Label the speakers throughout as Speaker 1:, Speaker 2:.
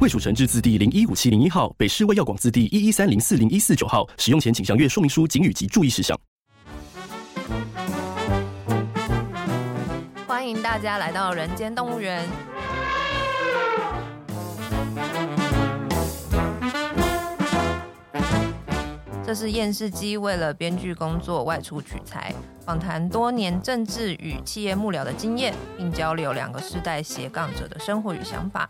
Speaker 1: 卫署成制字第零一五七零一号，北市卫药广字第一一三零四零一四九号。使用前请详阅说明书、警语及注意事项。
Speaker 2: 欢迎大家来到人间动物园。这是厌世姬为了编剧工作外出取材，访谈多年政治与企业幕僚的经验，并交流两个世代斜杠者的生活与想法。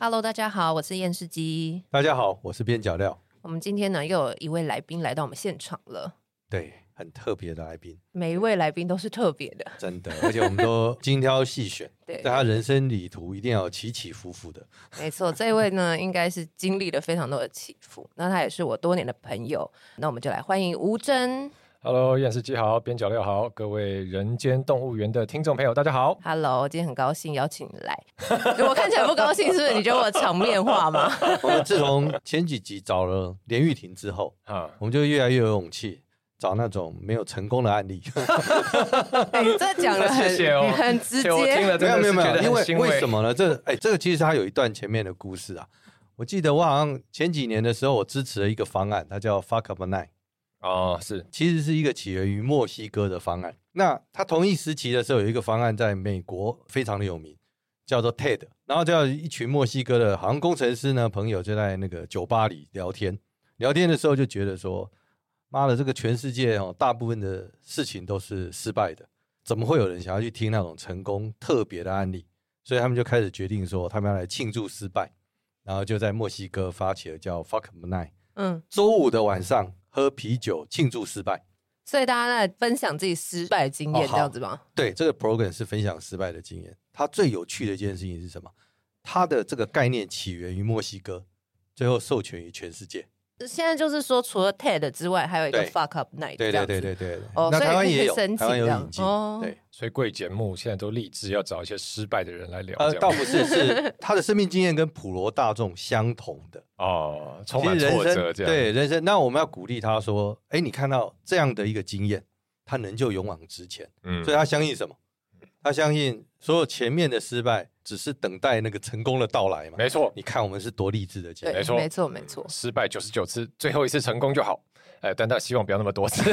Speaker 2: Hello，大家好，我是厌世姬。
Speaker 3: 大家好，我是边角料。
Speaker 2: 我们今天呢，又有一位来宾来到我们现场了。
Speaker 3: 对，很特别的来宾。
Speaker 2: 每一位来宾都是特别的，
Speaker 3: 真的，而且我们都精挑细选。
Speaker 2: 对，
Speaker 3: 在他人生旅途一定要有起起伏伏的。
Speaker 2: 没错，这位呢，应该是经历了非常多的起伏。那他也是我多年的朋友。那我们就来欢迎吴峥。
Speaker 4: Hello，厌世姬好，边角料好，各位人间动物园的听众朋友，大家好。
Speaker 2: Hello，今天很高兴邀请你来。我看起来不高兴，是不是？你觉得我场面话吗？
Speaker 3: 我们自从前几集找了连玉婷之后，啊，我们就越来越有勇气找那种没有成功的案例。
Speaker 2: 哎、欸，这讲的很谢谢、哦、很直接。我听了
Speaker 3: 没有没有没有，因为为什么呢？这哎、欸，这个其实它有一段前面的故事啊。我记得我好像前几年的时候，我支持了一个方案，它叫 Fuck Up Night。
Speaker 4: 哦，是，
Speaker 3: 其实是一个起源于墨西哥的方案。那他同一时期的时候，有一个方案在美国非常的有名，叫做 TED。然后叫一群墨西哥的好像工程师呢朋友就在那个酒吧里聊天，聊天的时候就觉得说，妈的，这个全世界哦，大部分的事情都是失败的，怎么会有人想要去听那种成功特别的案例？所以他们就开始决定说，他们要来庆祝失败，然后就在墨西哥发起了叫 Fuck Night。嗯，周五的晚上。喝啤酒庆祝失败，
Speaker 2: 所以大家在分享自己失败的经验，这样子吗？
Speaker 3: 哦，对，这个 program 是分享失败的经验。它最有趣的一件事情是什么？它的这个概念起源于墨西哥，最后授权于全世界。
Speaker 2: 现在就是说，除了 TED 之外，还有一个 Fuck Up Night。
Speaker 3: 对对对对对。
Speaker 2: 哦，那
Speaker 3: 台湾也有，
Speaker 2: 台湾
Speaker 3: 有引进。哦，对，
Speaker 4: 所以贵节目现在都立志要找一些失败的人来聊。
Speaker 3: 呃，倒不是，是 他的生命经验跟普罗大众相同的。
Speaker 4: 哦，充满挫折，这样。
Speaker 3: 对人生，那我们要鼓励他说：“哎，你看到这样的一个经验，他能就勇往直前。”嗯，所以他相信什么？他相信所有前面的失败只是等待那个成功的到来嘛？
Speaker 4: 没错，
Speaker 3: 你看我们是多励志的节目。
Speaker 4: 没错，
Speaker 2: 没错，没错。
Speaker 4: 失败九十九次，最后一次成功就好。哎，但他希望不要那么多次。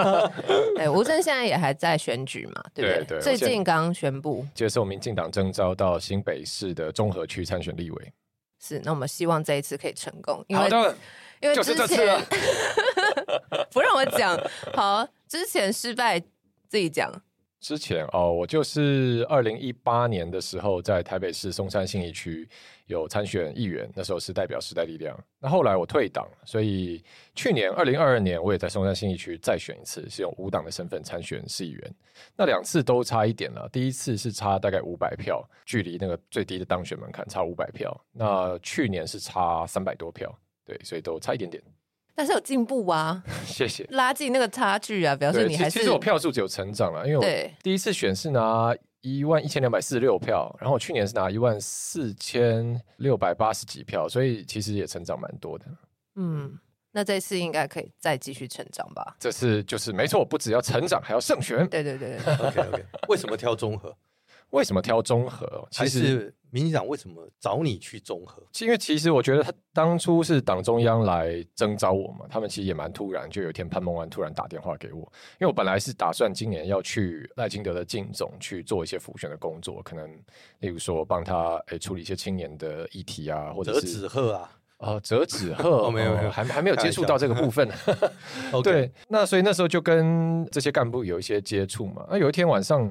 Speaker 2: 哎，吴正现在也还在选举嘛？对不对？对对，最近刚宣布
Speaker 4: 接受民进党征召到新北市的中和区参选立委。
Speaker 2: 是，那我们希望这一次可以成功。因为
Speaker 4: 好的，
Speaker 2: 因为之前
Speaker 4: 就是这次
Speaker 2: 不让我讲。好，之前失败自己讲。
Speaker 4: 之前哦，我就是二零一八年的时候，在台北市松山信义区有参选议员，那时候是代表时代力量。那后来我退党，所以去年二零二二年我也在松山信义区再选一次，是用无党的身份参选市议员。那两次都差一点了，第一次是差大概五百票，距离那个最低的当选门槛差五百票。那去年是差三百多票，对，所以都差一点点。
Speaker 2: 但是有进步啊，
Speaker 4: 谢谢。
Speaker 2: 拉近那个差距啊，表示你还是。
Speaker 4: 其实我票数只有成长了，因为我第一次选是拿一万一千两百四十六票，然后我去年是拿一万四千六百八十几票，所以其实也成长蛮多的。
Speaker 2: 嗯，那这次应该可以再继续成长吧？
Speaker 4: 这次就是没错，不只要成长，还要胜选。
Speaker 2: 对对对
Speaker 3: ，OK OK。为什么挑综合？
Speaker 4: 为什么挑综合？其实。民进党为什么找你去中和？因为其实我觉得他当初是党中央来征召我嘛，他们其实也蛮突然，就有一天潘孟安突然打电话给我，因为我本来是打算今年要去赖清德的竞总去做一些辅选的工作，可能例如说帮他诶、欸、处理一些青年的议题啊，或者是
Speaker 3: 折纸鹤啊，
Speaker 4: 哦折纸鹤，没有没有，还还没有接触到这个部分。对，那所以那时候就跟这些干部有一些接触嘛。那有一天晚上，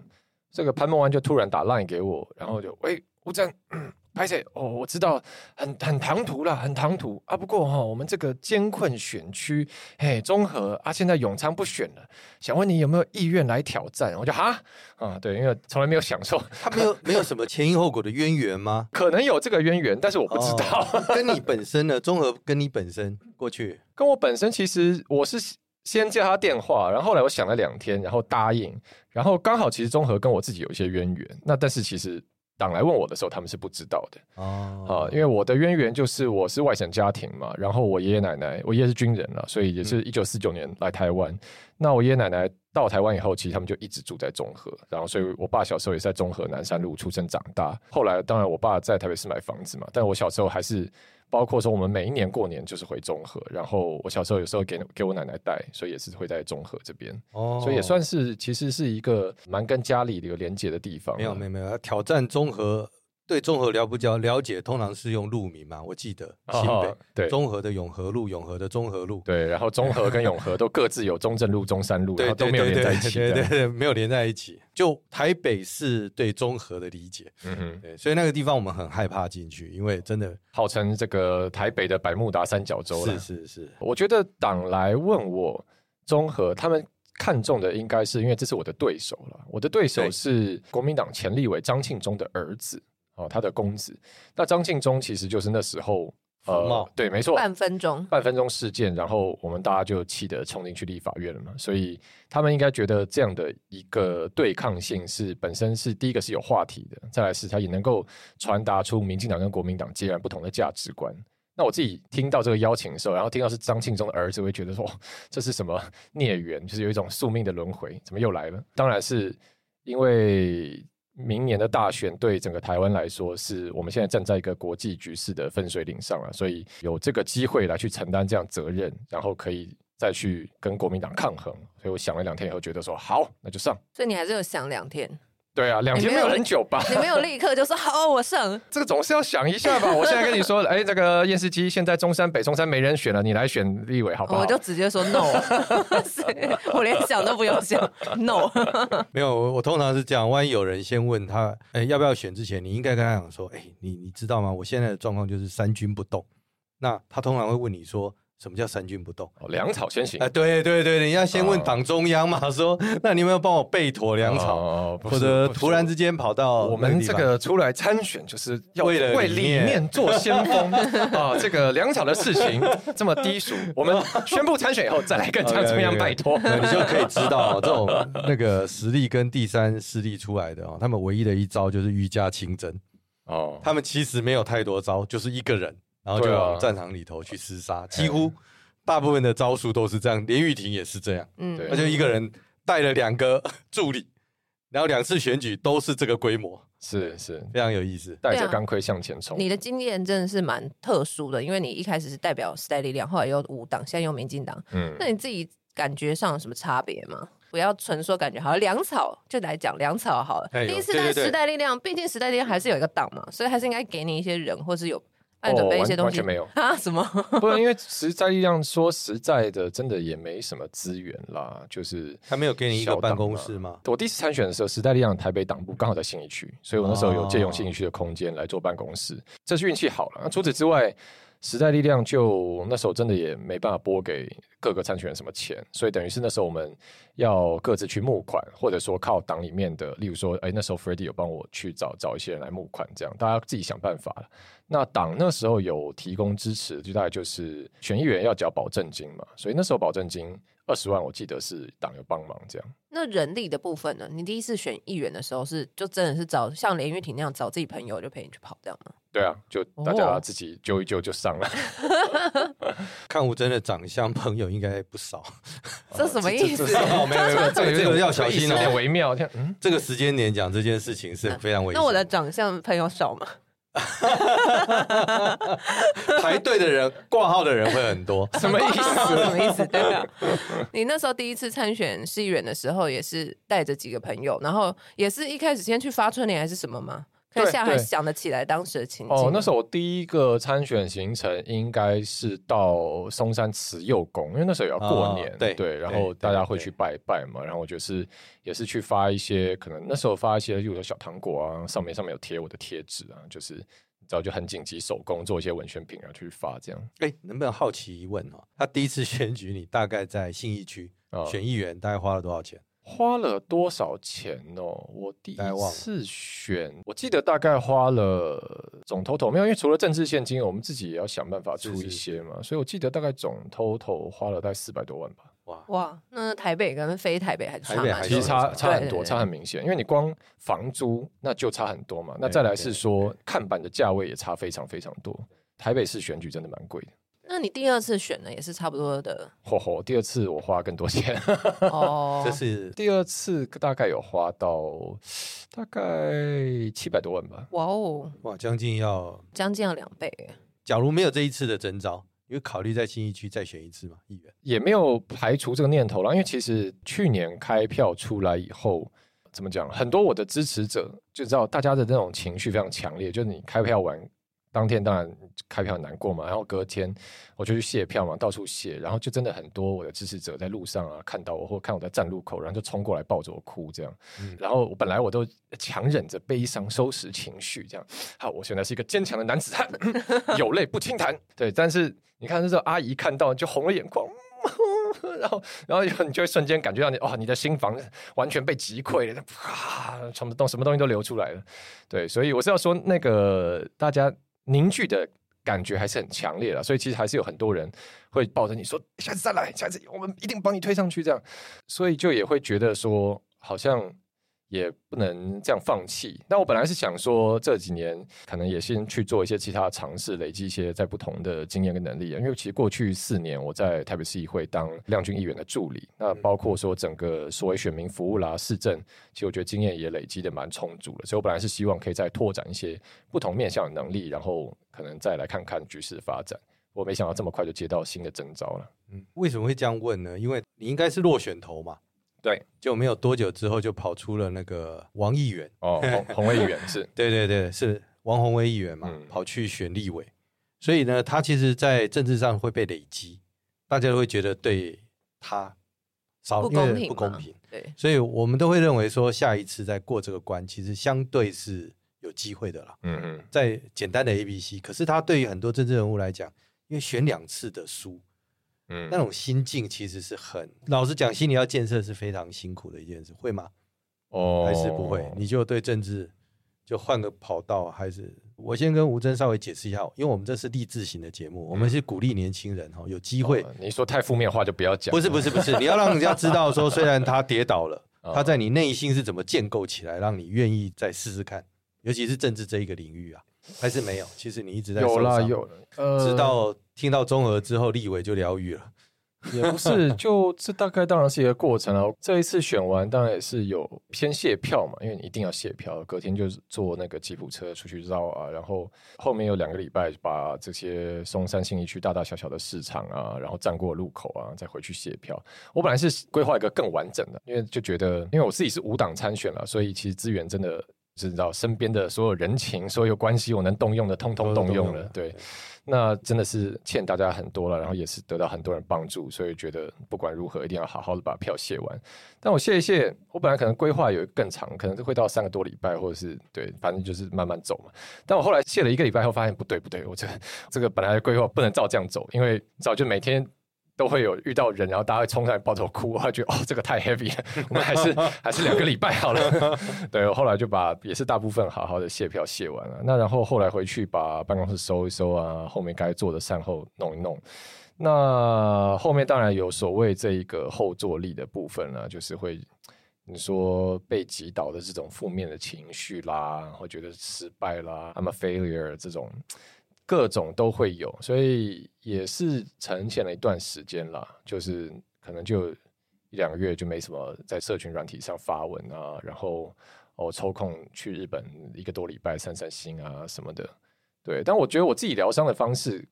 Speaker 4: 这个潘孟安就突然打 line 给我，然后就喂。吴峥，拍谢哦，我知道很很唐突啦，很唐突啊。不过哈、哦，我们这个艰困选区，嘿，综合啊，现在永昌不选了，想问你有没有意愿来挑战？我就哈啊，对，因为从来没有享受，
Speaker 3: 他没有没有什么前因后果的渊源吗？
Speaker 4: 可能有这个渊源，但是我不知道。
Speaker 3: 哦、跟你本身呢？综合跟你本身过去
Speaker 4: 跟我本身，其实我是先接他电话，然后后来我想了两天，然后答应，然后刚好其实综合跟我自己有一些渊源，那但是其实。党来问我的时候，他们是不知道的哦、oh. 啊，因为我的渊源就是我是外省家庭嘛，然后我爷爷奶奶，我爷爷是军人了，所以也是一九四九年来台湾。嗯、那我爷爷奶奶到台湾以后，其实他们就一直住在中和，然后所以我爸小时候也是在中和南山路出生长大。后来当然我爸在台北市买房子嘛，但我小时候还是。包括说，我们每一年过年就是回中和，然后我小时候有时候给给我奶奶带，所以也是会在中和这边，哦，所以也算是其实是一个蛮跟家里的一个连接的地方。
Speaker 3: 没有没有没有，挑战中和。对中和了不了了解，通常是用路名嘛，我记得新北、哦、对。中和的永和路，永和的中和路，
Speaker 4: 对，然后中和跟永和都各自有中正路、中山路，然后都没有连在一起，
Speaker 3: 对对对，没有连在一起。就台北市对中和的理解，嗯哼，对，所以那个地方我们很害怕进去，因为真的。
Speaker 4: 号称这个台北的百慕达三角洲。
Speaker 3: 是是是，
Speaker 4: 我觉得党来问我中和，他们看中的应该是因为这是我的对手了，我的对手是国民党前立委张庆忠的儿子。哦，他的公子，那张庆忠其实就是那时候，呃，对，没错，
Speaker 2: 半分钟，
Speaker 4: 半分钟事件，然后我们大家就气得冲进去立法院了嘛，所以他们应该觉得这样的一个对抗性是本身是第一个是有话题的，再来是他也能够传达出民进党跟国民党截然不同的价值观。那我自己听到这个邀请的时候，然后听到是张庆忠的儿子，会觉得说这是什么孽缘，就是有一种宿命的轮回，怎么又来了？当然是因为。明年的大选对整个台湾来说，是我们现在站在一个国际局势的分水岭上了，所以有这个机会来去承担这样责任，然后可以再去跟国民党抗衡。所以我想了两天以后，觉得说好，那就上。
Speaker 2: 所以你还是有想两天。
Speaker 4: 对啊，两天没有很久吧？
Speaker 2: 你没有立刻就说好，我上。
Speaker 4: 这个总是要想一下吧。我现在跟你说，哎，这个验视机现在中山北中山没人选了，你来选立委好不好？
Speaker 2: 我就直接说 no，我连想都不用想 no。
Speaker 3: 没有，我我通常是这样，万一有人先问他，哎，要不要选之前，你应该跟他讲说，哎，你你知道吗？我现在的状况就是三军不动。那他通常会问你说。什么叫三军不动？
Speaker 4: 哦，粮草先行。
Speaker 3: 哎，对对对，你要先问党中央嘛，说那你有没有帮我备妥粮草？或者突然之间跑到
Speaker 4: 我们这个出来参选，就是要为了为理念做先锋 啊！这个粮草的事情这么低俗，我们宣布参选以后再来跟党中央拜托，
Speaker 3: 你就可以知道这种那个实力跟第三势力出来的哦，他们唯一的一招就是御驾亲征哦，他们其实没有太多招，就是一个人。然后就往战场里头去厮杀，啊、几乎大部分的招数都是这样。连玉婷也是这样，嗯，他就一个人带了两个 助理，然后两次选举都是这个规模，
Speaker 4: 是是
Speaker 3: 非常有意思，
Speaker 4: 带着钢盔向前冲。
Speaker 2: 你的经验真的是蛮特殊的，因为你一开始是代表时代力量，后来又五党，现在又民进党，嗯，那你自己感觉上有什么差别吗？不要纯说感觉好，粮草就来讲粮草好了。第一次在时代力量，毕竟时代力量还是有一个党嘛，所以还是应该给你一些人，或是有。准备一些东西，
Speaker 4: 完全没有
Speaker 2: 啊？什么？
Speaker 4: 不是因为实在力量说实在的，真的也没什么资源啦。就是
Speaker 3: 他没有给你一个办公室吗？
Speaker 4: 我第一次参选的时候，时代力量台北党部刚好在信义区，所以我那时候有借用信义区的空间来做办公室，这是运气好了。那除此之外，时代力量就那时候真的也没办法拨给各个参选人什么钱，所以等于是那时候我们要各自去募款，或者说靠党里面的，例如说，哎，那时候 Freddie 有帮我去找找一些人来募款，这样大家自己想办法。那党那时候有提供支持，就大概就是选议员要缴保证金嘛，所以那时候保证金二十万，我记得是党有帮忙这样。
Speaker 2: 那人力的部分呢？你第一次选议员的时候是就真的是找像连玉婷那样找自己朋友就陪你去跑这样吗？
Speaker 4: 对啊，就大家自己揪一揪就上了。
Speaker 3: 看吴真的长相朋友应该不少，
Speaker 2: 这什么意思？
Speaker 3: 没有没有，这个这个要小心
Speaker 4: 有点微妙。嗯，
Speaker 3: 这个时间点讲这件事情是非常危险。
Speaker 2: 那我的长相朋友少吗？
Speaker 3: 排队的人、挂号的人会很多，
Speaker 4: 什么意思？
Speaker 2: 什么意思？对啊，你那时候第一次参选市议员的时候，也是带着几个朋友，然后也是一开始先去发春联还是什么吗？可以现在还想得起来当时的情景哦。
Speaker 4: 那时候我第一个参选行程应该是到松山慈幼宫，因为那时候也要过年，哦、对对，然后大家会去拜拜嘛。然后我就是也是去发一些，可能那时候发一些，例如说小糖果啊，上面上面有贴我的贴纸啊，就是早就很紧急手工做一些文宣品然后去发这样。
Speaker 3: 哎，能不能好奇一问哦？他第一次 选举，你大概在信义区选议员，大概花了多少钱？
Speaker 4: 花了多少钱哦？我第一次选，我记得大概花了总 total 没有，因为除了政治现金，我们自己也要想办法出一些嘛，是是是，所以我记得大概总 total 花了大概四百多万吧。
Speaker 2: 哇哇，那台北跟非台北还差，
Speaker 4: 其实差差很多，差很明显，因为你光房租那就差很多嘛。那再来是说看板的价位也差非常非常多，台北市选举真的蛮贵的。
Speaker 2: 那你第二次选呢，也是差不多的。
Speaker 4: 嚯嚯，第二次我花更多钱。
Speaker 2: 哦，
Speaker 3: 这是
Speaker 4: 第二次大概有花到大概七百多万吧。
Speaker 2: 哇哦，
Speaker 3: 哇，将近要
Speaker 2: 将近要两倍。
Speaker 3: 假如没有这一次的征召，因为考虑在新一区再选一次嘛，议员
Speaker 4: 也没有排除这个念头了。因为其实去年开票出来以后，怎么讲，很多我的支持者就知道大家的那种情绪非常强烈，就是你开票完。当天当然开票很难过嘛，然后隔天我就去卸票嘛，到处卸，然后就真的很多我的支持者在路上啊看到我，或看我在站路口，然后就冲过来抱着我哭这样，嗯、然后我本来我都强忍着悲伤收拾情绪这样，好，我现在是一个坚强的男子汉，有泪不轻弹，对，但是你看这个阿姨看到就红了眼眶，然后然后你就会瞬间感觉到你哦，你的心房完全被击溃了，啪，什么东什么东西都流出来了，对，所以我是要说那个大家。凝聚的感觉还是很强烈的，所以其实还是有很多人会抱着你说：“下次再来，下次我们一定帮你推上去。”这样，所以就也会觉得说，好像。也不能这样放弃。那我本来是想说，这几年可能也先去做一些其他的尝试，累积一些在不同的经验跟能力。因为其实过去四年我在台北市议会当亮君议员的助理，那包括说整个所谓选民服务啦、市政，其实我觉得经验也累积的蛮充足的。所以我本来是希望可以再拓展一些不同面向的能力，然后可能再来看看局势的发展。我没想到这么快就接到新的征召了。
Speaker 3: 嗯，为什么会这样问呢？因为你应该是落选头嘛。
Speaker 4: 对，
Speaker 3: 就没有多久之后就跑出了那个王议员。
Speaker 4: 哦，洪洪威议员是，
Speaker 3: 对对对，是王宏威议员嘛，嗯、跑去选立委，所以呢，他其实，在政治上会被累积，大家都会觉得对他少
Speaker 2: 不公平，
Speaker 3: 不公平，
Speaker 2: 对，
Speaker 3: 所以我们都会认为说，下一次再过这个关，其实相对是有机会的啦。嗯嗯，在简单的 A B C，可是他对于很多政治人物来讲，因为选两次的输。嗯，那种心境其实是很，老实讲，心理要建设是非常辛苦的一件事，会吗？哦，还是不会？你就对政治就换个跑道，还是？我先跟吴峥稍微解释一下，因为我们这是励志型的节目，嗯、我们是鼓励年轻人哈，有机会、哦。
Speaker 4: 你说太负面话就不要讲。
Speaker 3: 不是不是不是，你要让人家知道说，虽然他跌倒了，他在你内心是怎么建构起来，让你愿意再试试看，尤其是政治这一个领域啊。还是没有，其实你一直在
Speaker 4: 有啦有了，
Speaker 3: 呃，直到听到中和之后，立委就疗愈了，
Speaker 4: 也不是，就这大概当然是一个过程了。这一次选完，当然也是有先卸票嘛，因为你一定要卸票，隔天就是坐那个吉普车出去绕啊，然后后面有两个礼拜把这些松山新义区大大小小的市场啊，然后站过路口啊，再回去卸票。我本来是规划一个更完整的，因为就觉得，因为我自己是无党参选了，所以其实资源真的。知道身边的所有人情、所有关系，我能动用的，通通动用了。对，那真的是欠大家很多了，然后也是得到很多人帮助，所以觉得不管如何，一定要好好的把票谢完。但我谢一谢，我本来可能规划有更长，可能会到三个多礼拜，或者是对，反正就是慢慢走嘛。但我后来谢了一个礼拜后，发现不对不对，我这这个本来的规划不能照这样走，因为早就每天。都会有遇到人，然后大家会冲上来抱头哭，我觉得哦，这个太 heavy 了，我们还是 还是两个礼拜好了。对，我后来就把也是大部分好好的卸票卸完了。那然后后来回去把办公室收一收啊，后面该做的善后弄一弄。那后面当然有所谓这一个后坐力的部分呢，就是会你说被击倒的这种负面的情绪啦，会觉得失败啦，I'm a failure 这种。各种都会有，所以也是沉潜了一段时间啦，就是可能就一两个月就没什么在社群软体上发文啊，然后我、哦、抽空去日本一个多礼拜散散心啊什么的。对，但我觉得我自己疗伤的方式，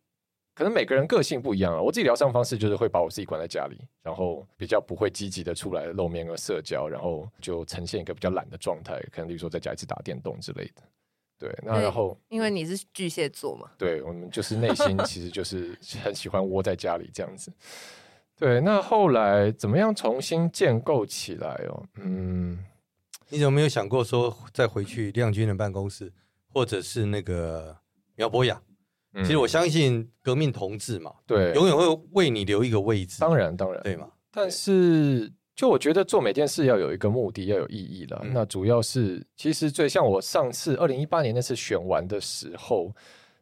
Speaker 4: 可能每个人个性不一样啊。我自己疗伤方式就是会把我自己关在家里，然后比较不会积极的出来露面和社交，然后就呈现一个比较懒的状态，可能比如说在家一直打电动之类的。对，那然后
Speaker 2: 因为你是巨蟹座嘛，
Speaker 4: 对，我们就是内心其实就是 很喜欢窝在家里这样子。对，那后来怎么样重新建构起来哦？嗯，
Speaker 3: 你有没有想过说再回去亮君的办公室，或者是那个苗博雅。嗯、其实我相信革命同志嘛，
Speaker 4: 对，
Speaker 3: 永远会为你留一个位置。
Speaker 4: 当然，当然，
Speaker 3: 对嘛。
Speaker 4: 但是，就我觉得做每件事要有一个目的，要有意义了。嗯、那主要是，其实最像我上次二零一八年那次选完的时候，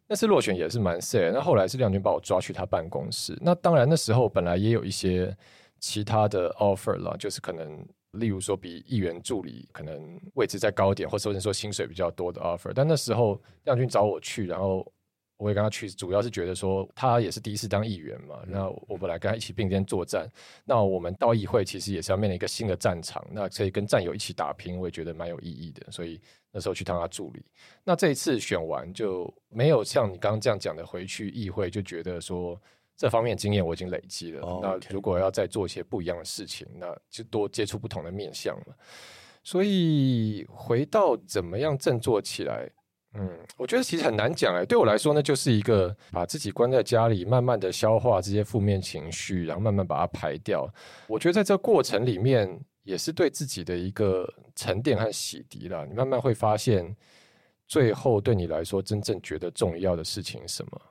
Speaker 4: 那次落选也是蛮 sad。那后来是亮君把我抓去他办公室。那当然那时候本来也有一些其他的 offer 了，就是可能。例如说，比议员助理可能位置再高一点，或者说薪水比较多的 offer，但那时候亮君找我去，然后我也跟他去，主要是觉得说他也是第一次当议员嘛，那我本来跟他一起并肩作战，那我们到议会其实也是要面临一个新的战场，那可以跟战友一起打拼，我也觉得蛮有意义的，所以那时候去当他助理。那这一次选完就没有像你刚刚这样讲的回去议会，就觉得说。这方面经验我已经累积了。Oh. 那如果要再做一些不一样的事情，那就多接触不同的面向了。所以回到怎么样振作起来，嗯，我觉得其实很难讲哎。对我来说，呢就是一个把自己关在家里，慢慢的消化这些负面情绪，然后慢慢把它排掉。我觉得在这过程里面，也是对自己的一个沉淀和洗涤了。你慢慢会发现，最后对你来说真正觉得重要的事情是什么？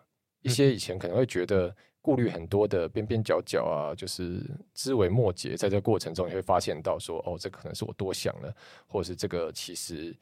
Speaker 4: 一些以前可能会觉得。顾虑很多的边边角角啊，就是枝微末节，在这个过程中你会发现到说，哦，这可能是我多想了，或者是这个其实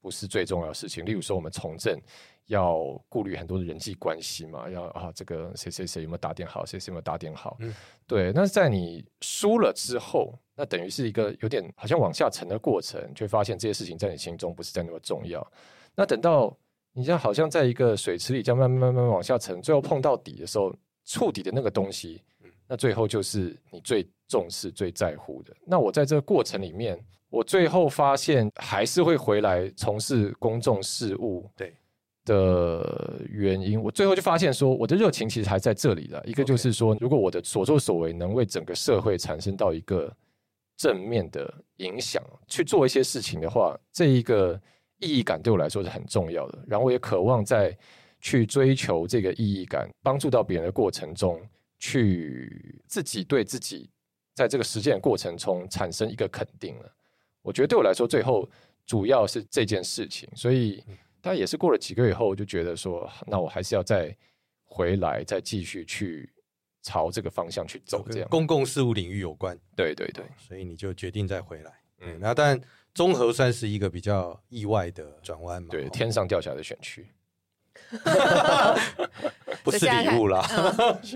Speaker 4: 不是最重要的事情。例如说，我们从政要顾虑很多的人际关系嘛，要啊，这个谁谁谁有没有打点好，谁谁有没有打点好，嗯、对。那在你输了之后，那等于是一个有点好像往下沉的过程，就会发现这些事情在你心中不是再那么重要。那等到你像好像在一个水池里，这样慢慢慢慢往下沉，最后碰到底的时候。触底的那个东西，那最后就是你最重视、最在乎的。那我在这个过程里面，我最后发现还是会回来从事公众事务，对的原因，我最后就发现说，我的热情其实还在这里了。一个就是说，如果我的所作所为能为整个社会产生到一个正面的影响，去做一些事情的话，这一个意义感对我来说是很重要的。然后我也渴望在。去追求这个意义感，帮助到别人的过程中，去自己对自己在这个实践过程中产生一个肯定了。我觉得对我来说，最后主要是这件事情。所以，但也是过了几个月以后，我就觉得说，那我还是要再回来，再继续去朝这个方向去走。这样，
Speaker 3: 公共事务领域有关，
Speaker 4: 对对对，
Speaker 3: 所以你就决定再回来。嗯，那但综合算是一个比较意外的转弯嘛？
Speaker 4: 对，天上掉下来的选区。
Speaker 3: 不是礼物啦，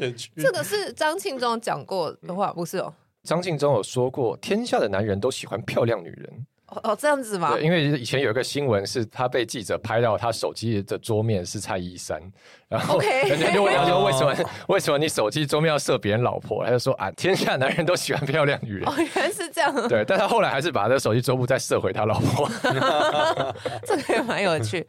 Speaker 2: 嗯、这个是张庆忠讲过的话，不是哦。
Speaker 4: 张庆忠有说过，天下的男人都喜欢漂亮女人。
Speaker 2: 哦哦，这样子吗？
Speaker 4: 对，因为以前有一个新闻，是他被记者拍到他手机的桌面是蔡依珊，然后 人家就问他说：“为什么？为什么你手机桌面要设别人老婆？”他就说：“啊，天下男人都喜欢漂亮女人。”
Speaker 2: 哦，原来是这样。
Speaker 4: 对，但他后来还是把他的手机桌布再设回他老婆。
Speaker 2: 这个也蛮有趣。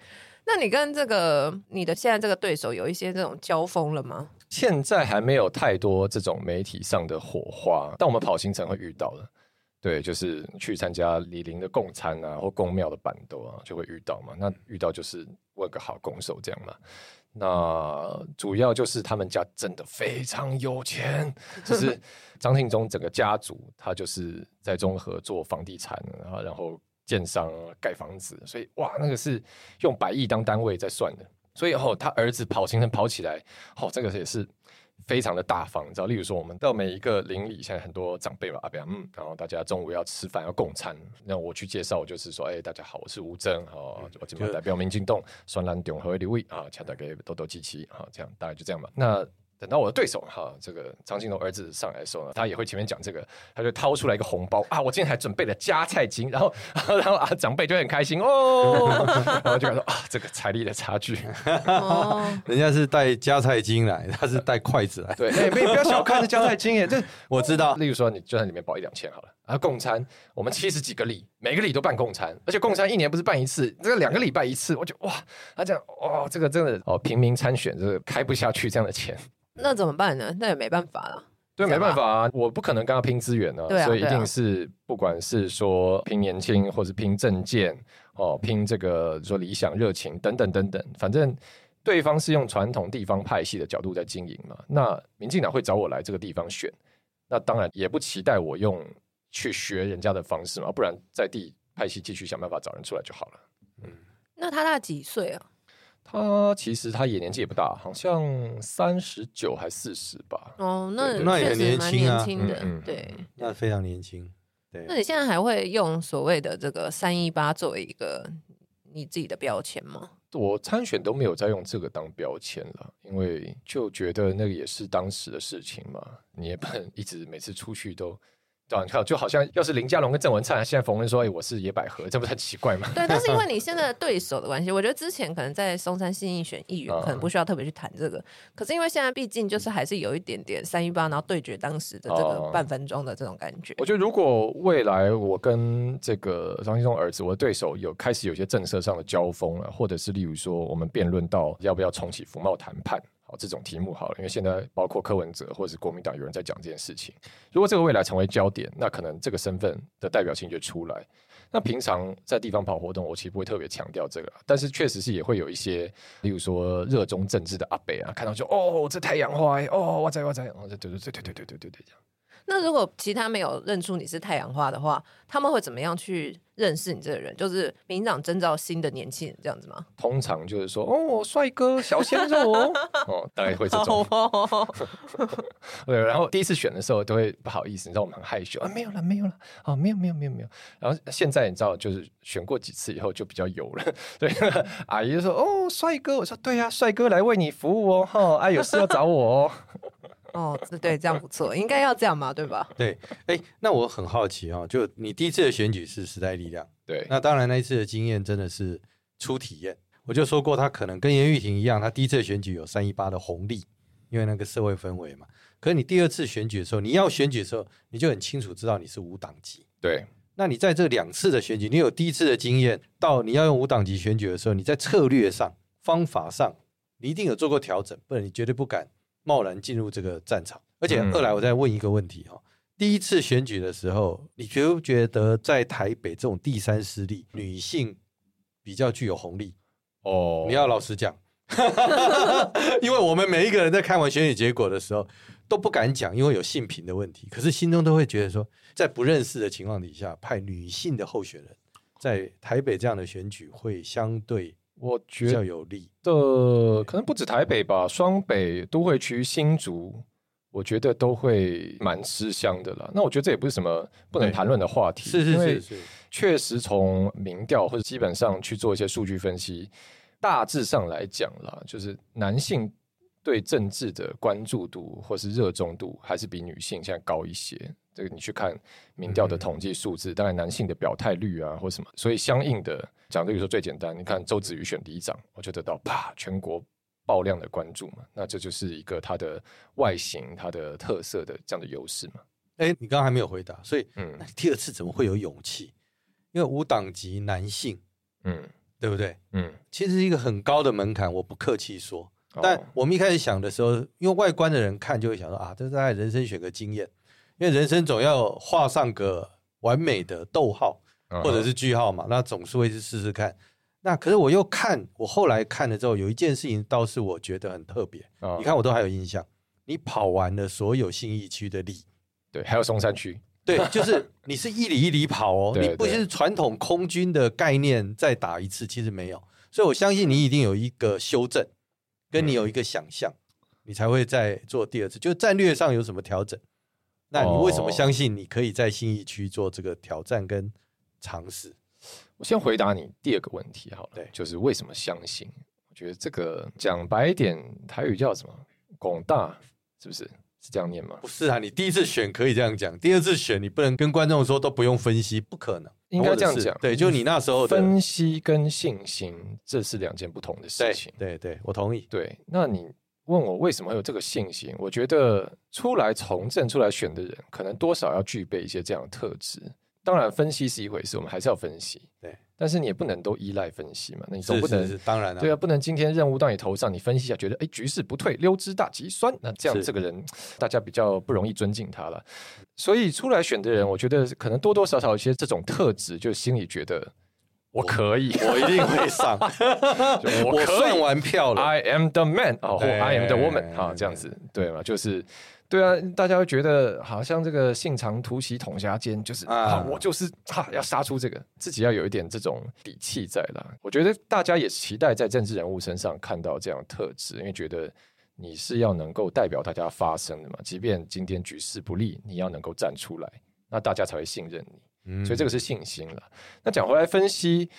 Speaker 2: 那你跟这个你的现在这个对手有一些这种交锋了吗？
Speaker 4: 现在还没有太多这种媒体上的火花，但我们跑行程会遇到的。对，就是去参加李林的共餐啊，或宫庙的板斗啊，就会遇到嘛。那遇到就是问个好，拱手这样嘛。那主要就是他们家真的非常有钱，就 是张庆忠整个家族，他就是在中和做房地产，然后然后。建商盖房子，所以哇，那个是用百亿当单位在算的。所以哦他儿子跑行程跑起来，哦，这个也是非常的大方，你知道。例如说，我们到每一个邻里，现在很多长辈嘛，阿伯嗯，然后大家中午要吃饭要共餐，那我去介绍，我就是说，哎，大家好，我是吴峥，哦，我今天代表民进党，双兰中和的位啊，请大家多多支持啊，这样大概就这样吧。那。等到我的对手哈，这个张金龙儿子上来的时候呢，他也会前面讲这个，他就掏出来一个红包啊，我今天还准备了加菜金，然后 然后啊长辈就很开心哦，然后就说啊这个财力的差距，
Speaker 3: 哦，人家是带加菜金来，他是带筷子来，
Speaker 4: 对，哎，不要小看这加菜金耶，这
Speaker 3: 我知道，
Speaker 4: 例如说你就在里面包一两千好了，啊共餐，我们七十几个里，每个里都办共餐，而且共餐一年不是办一次，这个两个礼拜一次，我就哇，他这样哇，这个真的哦，平民参选这个开不下去这样的钱。
Speaker 2: 那怎么办呢？那也没办法了。
Speaker 4: 对，没办法啊，我不可能跟他拼资源呢，啊，所以一定是不管是说拼年轻，或是拼政见，哦，拼这个说理想、热情等等等等，反正对方是用传统地方派系的角度在经营嘛。那民进党会找我来这个地方选，那当然也不期待我用去学人家的方式嘛，不然在地派系继续想办法找人出来就好了。嗯，
Speaker 2: 那他大几岁啊？
Speaker 4: 他其实他也年纪也不大，好像三十九还四十吧。
Speaker 2: 哦，那
Speaker 3: 那也年轻啊，
Speaker 2: 的，
Speaker 4: 嗯嗯、
Speaker 2: 对，
Speaker 3: 那非常年轻。对，
Speaker 2: 那你现在还会用所谓的这个三一八作为一个你自己的标签吗？
Speaker 4: 我参选都没有再用这个当标签了，因为就觉得那个也是当时的事情嘛，你也不能一直每次出去都。对，你看，就好像要是林佳龙跟郑文灿现在逢人说：“哎，我是野百合”，这不是很奇怪吗？
Speaker 2: 对，但是因为你现在的对手的关系，我觉得之前可能在松山信义选议员，可能不需要特别去谈这个。嗯、可是因为现在毕竟就是还是有一点点三一八，然后对决当时的这个半分钟的这种感觉。
Speaker 4: 嗯、我觉得如果未来我跟这个张新忠儿子，我的对手有开始有些政策上的交锋了，或者是例如说我们辩论到要不要重启服贸谈判。这种题目好了，因为现在包括柯文哲或者是国民党有人在讲这件事情。如果这个未来成为焦点，那可能这个身份的代表性就出来。那平常在地方跑活动，我其实不会特别强调这个，但是确实是也会有一些，例如说热衷政治的阿北啊，看到就哦，这太阳花，哦，哇塞哇塞，哦，对对对对对对对对对对，
Speaker 2: 那如果其他没有认出你是太阳花的话，他们会怎么样去认识你这个人？就是民进党征召新的年轻人这样子吗？
Speaker 4: 通常就是说，哦，帅哥，小鲜肉哦，哦，大概会这种。对，然后第一次选的时候都会不好意思，你知道我们很害羞啊，没有了，没有了，哦，没有，没有，没有，没有。然后现在你知道，就是选过几次以后就比较油了。对，阿姨就说，哦，帅哥，我说对呀、啊，帅哥来为你服务哦，哈，啊，有事要找我哦。
Speaker 2: 哦，对，这样不错，应该要这样嘛，对吧？
Speaker 3: 对，哎，那我很好奇啊、哦，就你第一次的选举是时代力量，
Speaker 4: 对，
Speaker 3: 那当然那一次的经验真的是初体验。我就说过，他可能跟严玉婷一样，他第一次的选举有三一八的红利，因为那个社会氛围嘛。可是你第二次选举的时候，你要选举的时候，你就很清楚知道你是无党籍。
Speaker 4: 对，
Speaker 3: 那你在这两次的选举，你有第一次的经验，到你要用无党籍选举的时候，你在策略上、方法上，你一定有做过调整，不然你绝对不敢。贸然进入这个战场，而且二来我再问一个问题哈：嗯、第一次选举的时候，你觉不觉得在台北这种第三势力，女性比较具有红利？哦，你要老实讲，因为我们每一个人在看完选举结果的时候都不敢讲，因为有性平的问题，可是心中都会觉得说，在不认识的情况底下派女性的候选人，在台北这样的选举会相对。我觉得比较有利
Speaker 4: 的，可能不止台北吧，双北都会区、新竹，我觉得都会蛮吃香的啦。那我觉得这也不是什么不能谈论的话题，
Speaker 3: 是是是是，
Speaker 4: 确实从民调或者基本上去做一些数据分析，大致上来讲啦，就是男性对政治的关注度或是热衷度，还是比女性现在高一些。这个你去看民调的统计数字，当然男性的表态率啊或什么，所以相应的。讲，比如说最简单，你看周子瑜选里长，我就得到啪全国爆量的关注嘛，那这就是一个他的外形、它的特色的这样的优势嘛。
Speaker 3: 哎，你刚刚还没有回答，所以嗯，第二次怎么会有勇气？因为无党籍男性，嗯，对不对？嗯，其实是一个很高的门槛，我不客气说。但我们一开始想的时候，因为外观的人看就会想说啊，这是在人生选个经验，因为人生总要画上个完美的逗号。或者是句号嘛，那总是会去试试看。那可是我又看，我后来看了之后，有一件事情倒是我觉得很特别。你看，我都还有印象。你跑完了所有信义区的里，
Speaker 4: 对，还有松山区，
Speaker 3: 对，就是你是一里一里跑哦，你不是传统空军的概念再打一次，其实没有。所以我相信你一定有一个修正，跟你有一个想象，你才会再做第二次。就战略上有什么调整？那你为什么相信你可以在新义区做这个挑战跟？尝试，
Speaker 4: 我先回答你第二个问题好了，
Speaker 3: 对，
Speaker 4: 就是为什么相信？我觉得这个讲白一点，台语叫什么？广大是不是？是这样念吗？
Speaker 3: 不是啊，你第一次选可以这样讲，第二次选你不能跟观众说都不用分析，不可能，
Speaker 4: 应该这样讲。
Speaker 3: 对，就你那时候
Speaker 4: 分析跟信心，这是两件不同的事情。
Speaker 3: 对对，对，我同意。
Speaker 4: 对，那你问我为什么会有这个信心？我觉得出来从政、出来选的人，可能多少要具备一些这样的特质。当然，分析是一回事，我们还是要分析。
Speaker 3: 对，
Speaker 4: 但是你也不能都依赖分析嘛。那你总不能，
Speaker 3: 当然了，
Speaker 4: 对啊，不能今天任务到你头上，你分析一下，觉得哎，局势不退，溜之大吉酸，那这样这个人大家比较不容易尊敬他了。所以出来选的人，我觉得可能多多少少有些这种特质，就心里觉得我可以，
Speaker 3: 我一定会上。
Speaker 4: 我
Speaker 3: 我算完票了
Speaker 4: ，I am the man 啊，或 I am the woman 啊，这样子对吗？就是对啊，大家会觉得好像这个信长突袭统辖间，就是啊，我就是啊，要杀出这个，自己要有一点这种底气在了。我觉得大家也期待在政治人物身上看到这样的特质，因为觉得你是要能够代表大家发声的嘛，即便今天局势不利，你要能够站出来，那大家才会信任你。所以这个是信心了。那讲回来分析，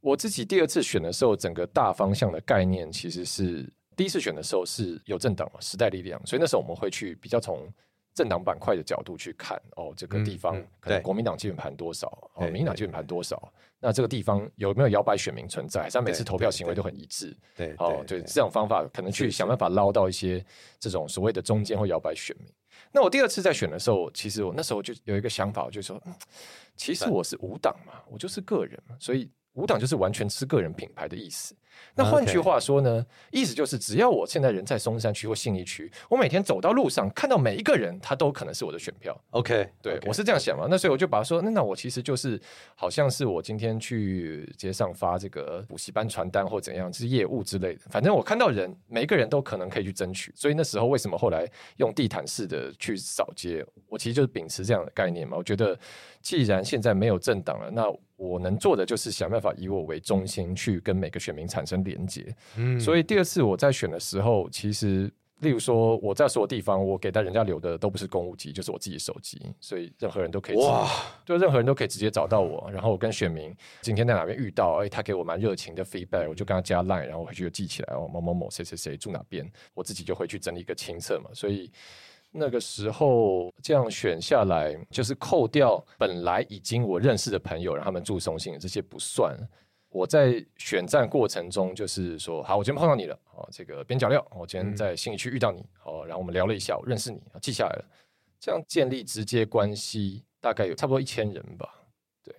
Speaker 4: 我自己第二次选的时候，整个大方向的概念其实是第一次选的时候是有政党嘛，时代力量。所以那时候我们会去比较从政党板块的角度去看，哦，这个地方可能国民党基本盘多少，哦，民进党基本盘多少，那这个地方有没有摇摆选民存在？像每次投票行为都很一致，对，哦，对，这种方法可能去想办法捞到一些这种所谓的中间或摇摆选民。那我第二次在选的时候，其实我那时候就有一个想法，我就说，嗯，其实我是无党嘛，我就是个人嘛，所以。无党就是完全吃个人品牌的意思。那换句话说呢.意思就是只要我现在人在松山区或信义区，我每天走到路上看到每一个人，他都可能是我的选票。OK，对.我是这样想嘛。那所以我就把他说，那那我其实就是好像是我今天去街上发这个补习班传单或怎样，是业务之类的。反正我看到人，每一个人都可能可以去争取。所以那时候为什么后来用地毯式的去扫街，我其实就是秉持这样的概念嘛。我觉得既然现在没有政党了，那我能做的就是想办法以我为中心去跟每个选民产生连接。嗯，所以第二次我在选的时候，其实例如说我在所有地方，我给到人家留的都不是公务机，就是我自己手机，所以任何人都可以哇，就任何人都可以直接找到我。然后我跟选民今天在哪边遇到，哎，他给我蛮热情的 feedback，我就跟他加 line，然后回去就记起来哦，某某某谁谁谁住哪边，我自己就回去整理一个清册嘛，所以。那个时候这样选下来，就是扣掉本来已经我认识的朋友，让他们住松信，这些不算。我在选战过程中，就是说，好，我今天碰到你了，哦，这个边角料，我今天在信义区遇到你，哦，然后我们聊了一下，我认识你，记下来了，这样建立直接关系，大概有差不多一千人吧。对，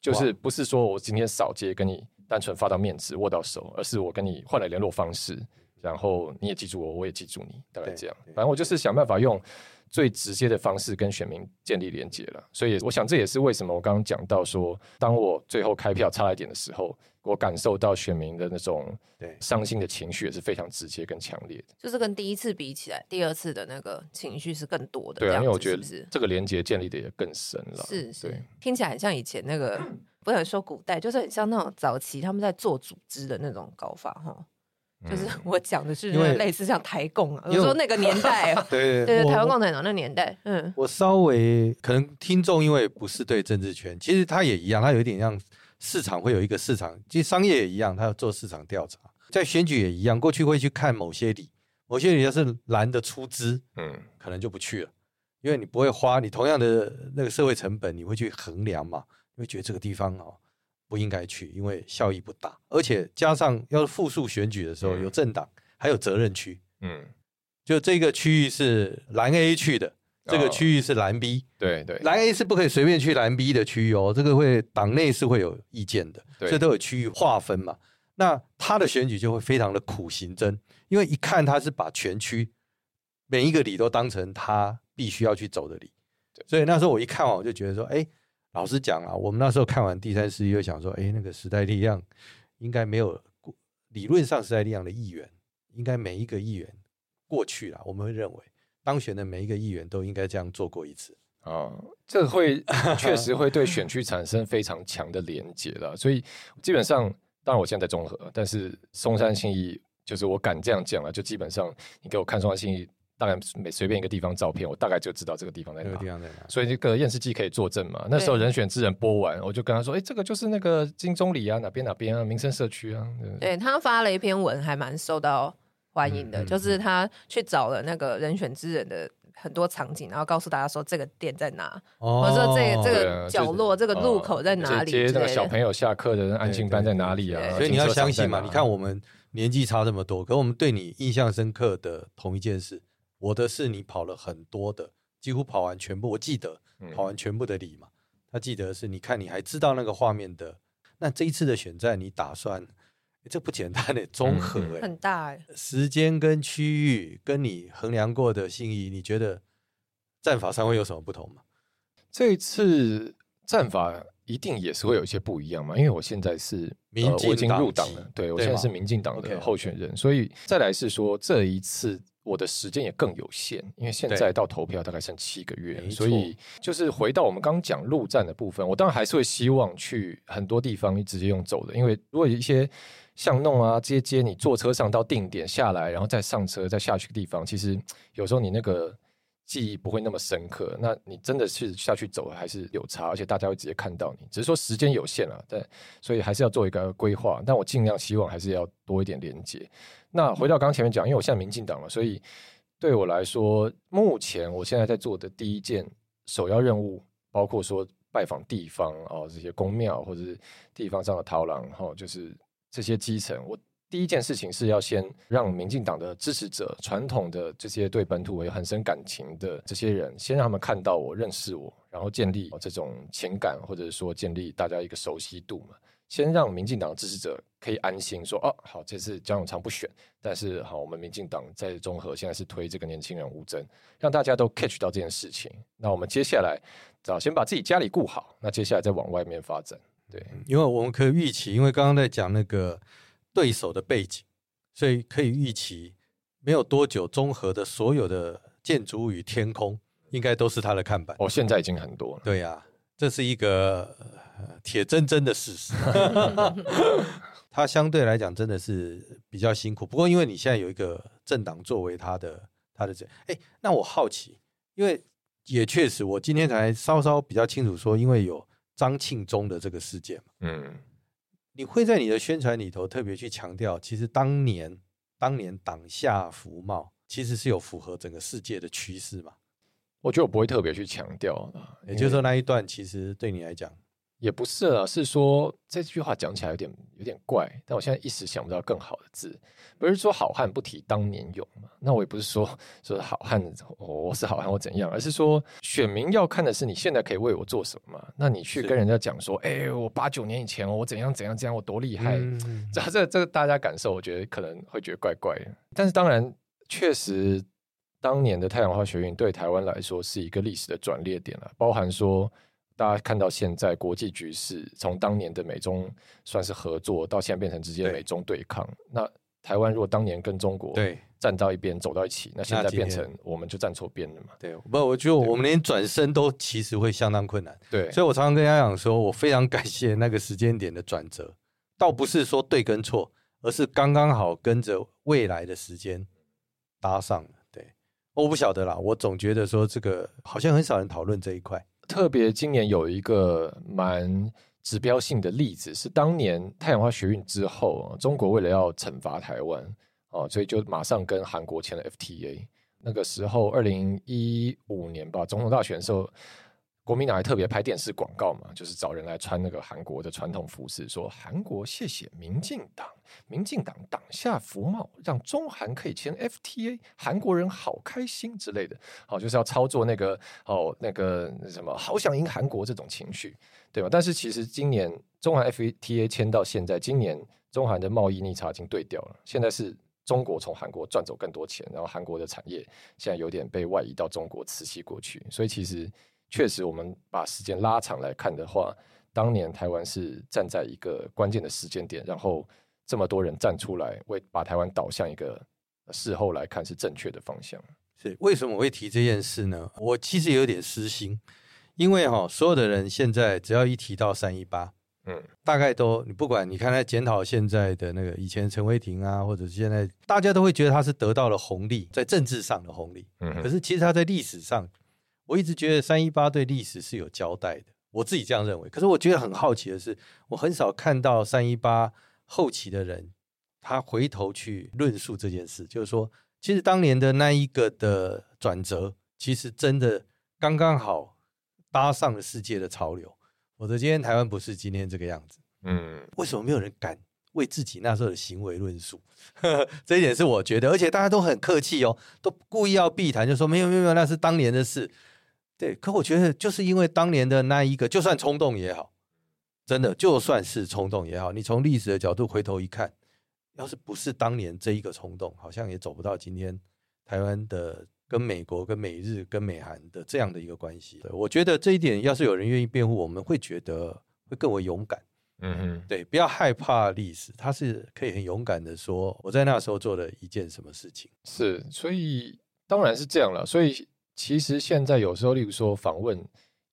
Speaker 4: 就是不是说我今天扫街跟你单纯发到面子握到手，而是我跟你换了联络方式。然后你也记住我，我也记住你，大概这样。反正我就是想办法用最直接的方式跟选民建立连接了。所以我想这也是为什么我刚刚讲到说，当我最后开票差一点的时候，我感受到选民的那种伤心的情绪也是非常直接跟强烈的。
Speaker 2: 就是跟第一次比起来，第二次的那个情绪是更多的。
Speaker 4: 对啊，
Speaker 2: 因
Speaker 4: 为我觉得这个连接建立的也更深了。
Speaker 2: 是是，听起来很像以前那个，不能说古代，就是很像那种早期他们在做组织的那种搞法哈。就是 我讲的是类似像台共啊，我说那个年代，对对对，台湾共产党那年代，嗯，
Speaker 3: 我稍微可能听众因为不是对政治圈，其实他也一样，他有一点像市场会有一个市场，其实商业也一样，他要做市场调查，在选举也一样，过去会去看某些里，某些里要是蓝的出资，嗯，可能就不去了，因为你不会花你同样的那个社会成本，你会去衡量嘛，你会觉得这个地方哦。不应该去，因为效益不大，而且加上要是复数选举的时候，有政党，还有责任区，嗯，就这个区域是蓝 A 去的，这个区域是蓝 B，对对，蓝 A 是不可以随便去蓝 B 的区域哦，这个会党内是会有意见的，所以都有区域划分嘛。那他的选举就会非常的苦行僧，因为一看他是把全区每一个里都当成他必须要去走的里，所以那时候我一看完我就觉得说，哎。老实讲啊，我们那时候看完第三势力，又想说，哎，那个时代力量应该没有，理论上时代力量的议员，应该每一个议员过去了，我们会认为当选的每一个议员都应该这样做过一次啊、
Speaker 4: 哦，这会确实会对选区产生非常强的连结了。所以基本上，当然我现在在中和，但是松山信义就是我敢这样讲了，就基本上你给我看松山信义。当然，每随便一个地方照片，我大概就知道这个地方在哪。这个地方在哪？所以这个验尸机可以作证嘛？那时候人选之人播完，我就跟他说：“哎，这个就是那个金钟里啊，哪边哪边啊，民生社区啊。对”对，他发了一篇文，还蛮受到欢迎的，嗯、就是他去找了那个人选之人的很多场景，然后告诉大家说这个店在哪，哦、或者说这个这个角落、啊、这个路口在哪里，接那个小朋友下课的安静班在哪里啊？
Speaker 3: 所以你要相信嘛，你看我们年纪差这么多，可我们对你印象深刻的同一件事。我的是你跑了很多的，几乎跑完全部。我记得跑完全部的里嘛，嗯、他记得是你看你还知道那个画面的。那这一次的选战，你打算这不简单的综合哎，
Speaker 2: 很大哎，
Speaker 3: 时间跟区域跟你衡量过的信义，你觉得战法上会有什么不同吗？
Speaker 4: 这一次战法一定也是会有一些不一样嘛，因为我现在是
Speaker 3: 民进党、呃、
Speaker 4: 我已经入党了，对，我现在是民进党的候选人，okay, okay. 所以再来是说这一次我的时间也更有限，因为现在到投票大概剩七个月，所以就是回到我们刚刚讲陆战的部分，我当然还是会希望去很多地方直接用走的，因为如果有一些巷弄啊，接接你坐车上到定点下来，然后再上车再下去的地方，其实有时候你那个。记忆不会那么深刻，那你真的是下去走还是有差，而且大家会直接看到你，只是说时间有限了，对，所以还是要做一个规划。但我尽量希望还是要多一点连接。那回到刚前面讲，因为我现在民进党了，所以对我来说，目前我现在在做的第一件首要任务，包括说拜访地方哦，这些宫庙或者是地方上的桃郎，哈、哦，就是这些基层，我。第一件事情是要先让民进党的支持者、传统的这些对本土有很深感情的这些人，先让他们看到我、认识我，然后建立这种情感，或者说建立大家一个熟悉度嘛。先让民进党的支持者可以安心说：“哦，好，这次江永昌不选，但是好，我们民进党在中和现在是推这个年轻人吴峥，让大家都 catch 到这件事情。那我们接下来早先把自己家里顾好，那接下来再往外面发展。对，
Speaker 3: 因为我们可以预期，因为刚刚在讲那个。对手的背景，所以可以预期，没有多久，综合的所有的建筑物与天空，应该都是他的看板。
Speaker 4: 哦，现在已经很多了。
Speaker 3: 对呀、啊，这是一个铁铮铮的事实。他相对来讲真的是比较辛苦，不过因为你现在有一个政党作为他的他的这，哎，那我好奇，因为也确实，我今天才稍稍比较清楚说，因为有张庆忠的这个事件嘛，嗯。你会在你的宣传里头特别去强调，其实当年当年党下服贸其实是有符合整个世界的趋势嘛？
Speaker 4: 我觉得我不会特别去强调，
Speaker 3: 也就是说那一段其实对你来讲。
Speaker 4: 也不是啊，是说这句话讲起来有点有点怪，但我现在一时想不到更好的字。不是说好汉不提当年勇嘛？那我也不是说说好汉我是好汉我怎样，而是说选民要看的是你现在可以为我做什么嘛？那你去跟人家讲说，哎、欸，我八九年以前我怎样怎样怎样，我多厉害，嗯、这这这个大家感受，我觉得可能会觉得怪怪的。但是当然，确实当年的太阳花学运对台湾来说是一个历史的转捩点了，包含说。大家看到现在国际局势，从当年的美中算是合作，到现在变成直接美中对抗。对那台湾如果当年跟中国对站到一边走到一起，那现在变成我们就站错边了嘛？
Speaker 3: 对，不，我觉得我们连转身都其实会相当困难。对，所以我常常跟大家讲说，我非常感谢那个时间点的转折，倒不是说对跟错，而是刚刚好跟着未来的时间搭上了。对，我不晓得啦，我总觉得说这个好像很少人讨论这一块。
Speaker 4: 特别今年有一个蛮指标性的例子，是当年太阳花学运之后，中国为了要惩罚台湾，哦，所以就马上跟韩国签了 FTA。那个时候，二零一五年吧，总统大选的时候。国民党还特别拍电视广告嘛，就是找人来穿那个韩国的传统服饰，说韩国谢谢民进党，民进党党下服贸，让中韩可以签 FTA，韩国人好开心之类的，好，就是要操作那个哦那个什么，好想赢韩国这种情绪，对吧？但是其实今年中韩 FTA 签到现在，今年中韩的贸易逆差已经对调了，现在是中国从韩国赚走更多钱，然后韩国的产业现在有点被外移到中国瓷器过去，所以其实。确实，我们把时间拉长来看的话，当年台湾是站在一个关键的时间点，然后这么多人站出来，为把台湾导向一个事后来看是正确的方向。
Speaker 3: 是为什么我会提这件事呢？我其实有点私心，因为哈，所有的人现在只要一提到三一八，嗯，大概都你不管你看他检讨现在的那个以前陈伟霆啊，或者是现在大家都会觉得他是得到了红利，在政治上的红利，嗯，可是其实他在历史上。我一直觉得三一八对历史是有交代的，我自己这样认为。可是我觉得很好奇的是，我很少看到三一八后期的人，他回头去论述这件事，就是说，其实当年的那一个的转折，其实真的刚刚好搭上了世界的潮流。否则今天台湾不是今天这个样子。嗯，为什么没有人敢为自己那时候的行为论述？这一点是我觉得，而且大家都很客气哦，都故意要避谈，就说没有没有没有，那是当年的事。对，可我觉得就是因为当年的那一个，就算冲动也好，真的就算是冲动也好，你从历史的角度回头一看，要是不是当年这一个冲动，好像也走不到今天台湾的跟美国、跟美日、跟美韩的这样的一个关系。对，我觉得这一点，要是有人愿意辩护，我们会觉得会更为勇敢。
Speaker 4: 嗯哼，
Speaker 3: 对，不要害怕历史，他是可以很勇敢的说，我在那时候做了一件什么事情。
Speaker 4: 是，所以当然是这样了。所以其实现在有时候，例如说访问，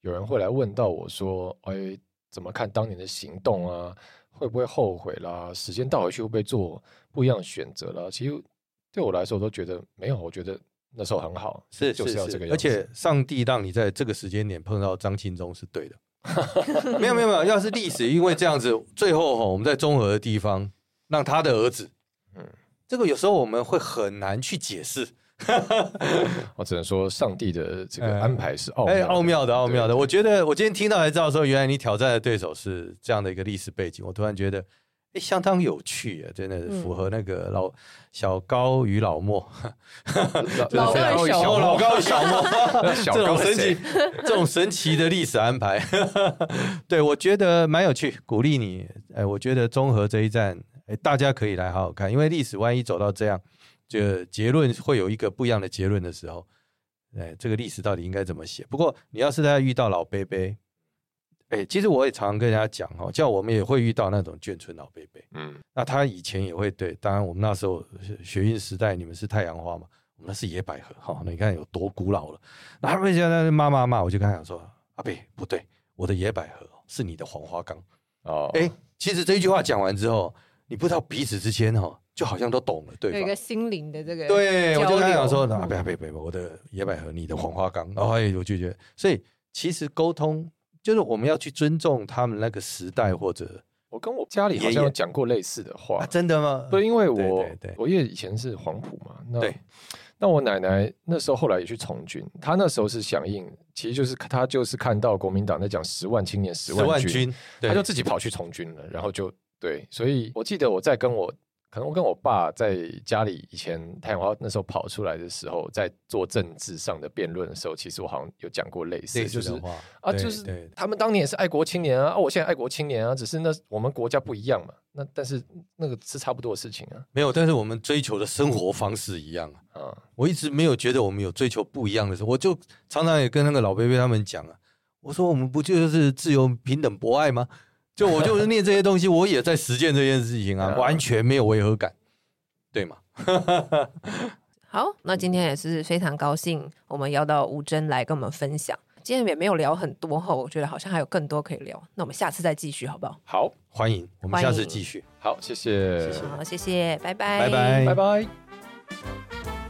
Speaker 4: 有人会来问到我说：“哎，怎么看当年的行动啊？会不会后悔啦？时间倒回去会不会做不一样的选择啦？”其实对我来说，我都觉得没有，我觉得那时候很好，
Speaker 3: 是
Speaker 4: 就是要这个样子。
Speaker 3: 而且上帝让你在这个时间点碰到张庆忠是对的。没有没有没有，要是历史因为这样子，最后哈我们在中和的地方让他的儿子，嗯，这个有时候我们会很难去解释。
Speaker 4: 我只能说上帝的这个安排是奥
Speaker 3: 哎奥妙的奥妙的。我觉得我今天听到才知道说，原来你挑战的对手是这样的一个历史背景，我突然觉得。哎，相当有趣啊！真的符合那个老、嗯、小高与老莫，
Speaker 2: 老高小莫，
Speaker 3: 老高小莫，这种神奇、这种神奇的历史安排，对我觉得蛮有趣，鼓励你。哎，我觉得综合这一战，哎，大家可以来好好看，因为历史万一走到这样，就结论会有一个不一样的结论的时候，哎，这个历史到底应该怎么写？不过你要是在遇到老伯伯。哎、欸，其实我也常常跟人家讲哦，叫我们也会遇到那种眷村老伯伯，嗯，那他以前也会对，当然我们那时候学运时代，你们是太阳花嘛，我们那是野百合，哈，你看有多古老了。那他们现在骂骂骂，我就跟他讲说，阿伯不对，我的野百合是你的黄花岗哦。哎、欸，其实这一句话讲完之后，你不知道彼此之间哈，就好像都懂了，对吧？有
Speaker 2: 一个心灵的这个，
Speaker 3: 对，我就跟他讲说，啊，不要，不要，不要，我的野百合，你的黄花岗，然后我就觉得，所以其实沟通。就是我们要去尊重他们那个时代，或者
Speaker 4: 我跟我家里好像有讲过类似的话，
Speaker 3: 啊、真的吗？
Speaker 4: 对，因为我对对对。我爷爷以前是黄埔嘛，那对。那我奶奶那时候后来也去从军，她那时候是响应，其实就是她就是看到国民党在讲十万青年十万军，她就自己跑去从军了，然后就对，所以我记得我在跟我。可能我跟我爸在家里以前太阳花那时候跑出来的时候，在做政治上的辩论的时候，其实我好像有讲过类似，就是啊，就是他们当年也是爱国青年啊，啊，我现在爱国青年啊，只是那我们国家不一样嘛，那但是那个是差不多的事情啊，
Speaker 3: 没有，但是我们追求的生活方式一样啊，嗯，我一直没有觉得我们有追求不一样的时候，我就常常也跟那个老伯伯他们讲啊，我说我们不就是自由、平等、博爱吗？就我就是念这些东西，我也在实践这件事情啊，完全没有违和感，对吗？
Speaker 2: 好，那今天也是非常高兴，我们邀到吴真来跟我们分享。今天也没有聊很多哈，我觉得好像还有更多可以聊。那我们下次再继续，好不好？
Speaker 4: 好，
Speaker 3: 欢迎，我们下次继续。
Speaker 4: 好，谢谢，
Speaker 2: 好，谢谢，拜拜，
Speaker 3: 拜拜，
Speaker 4: 拜拜。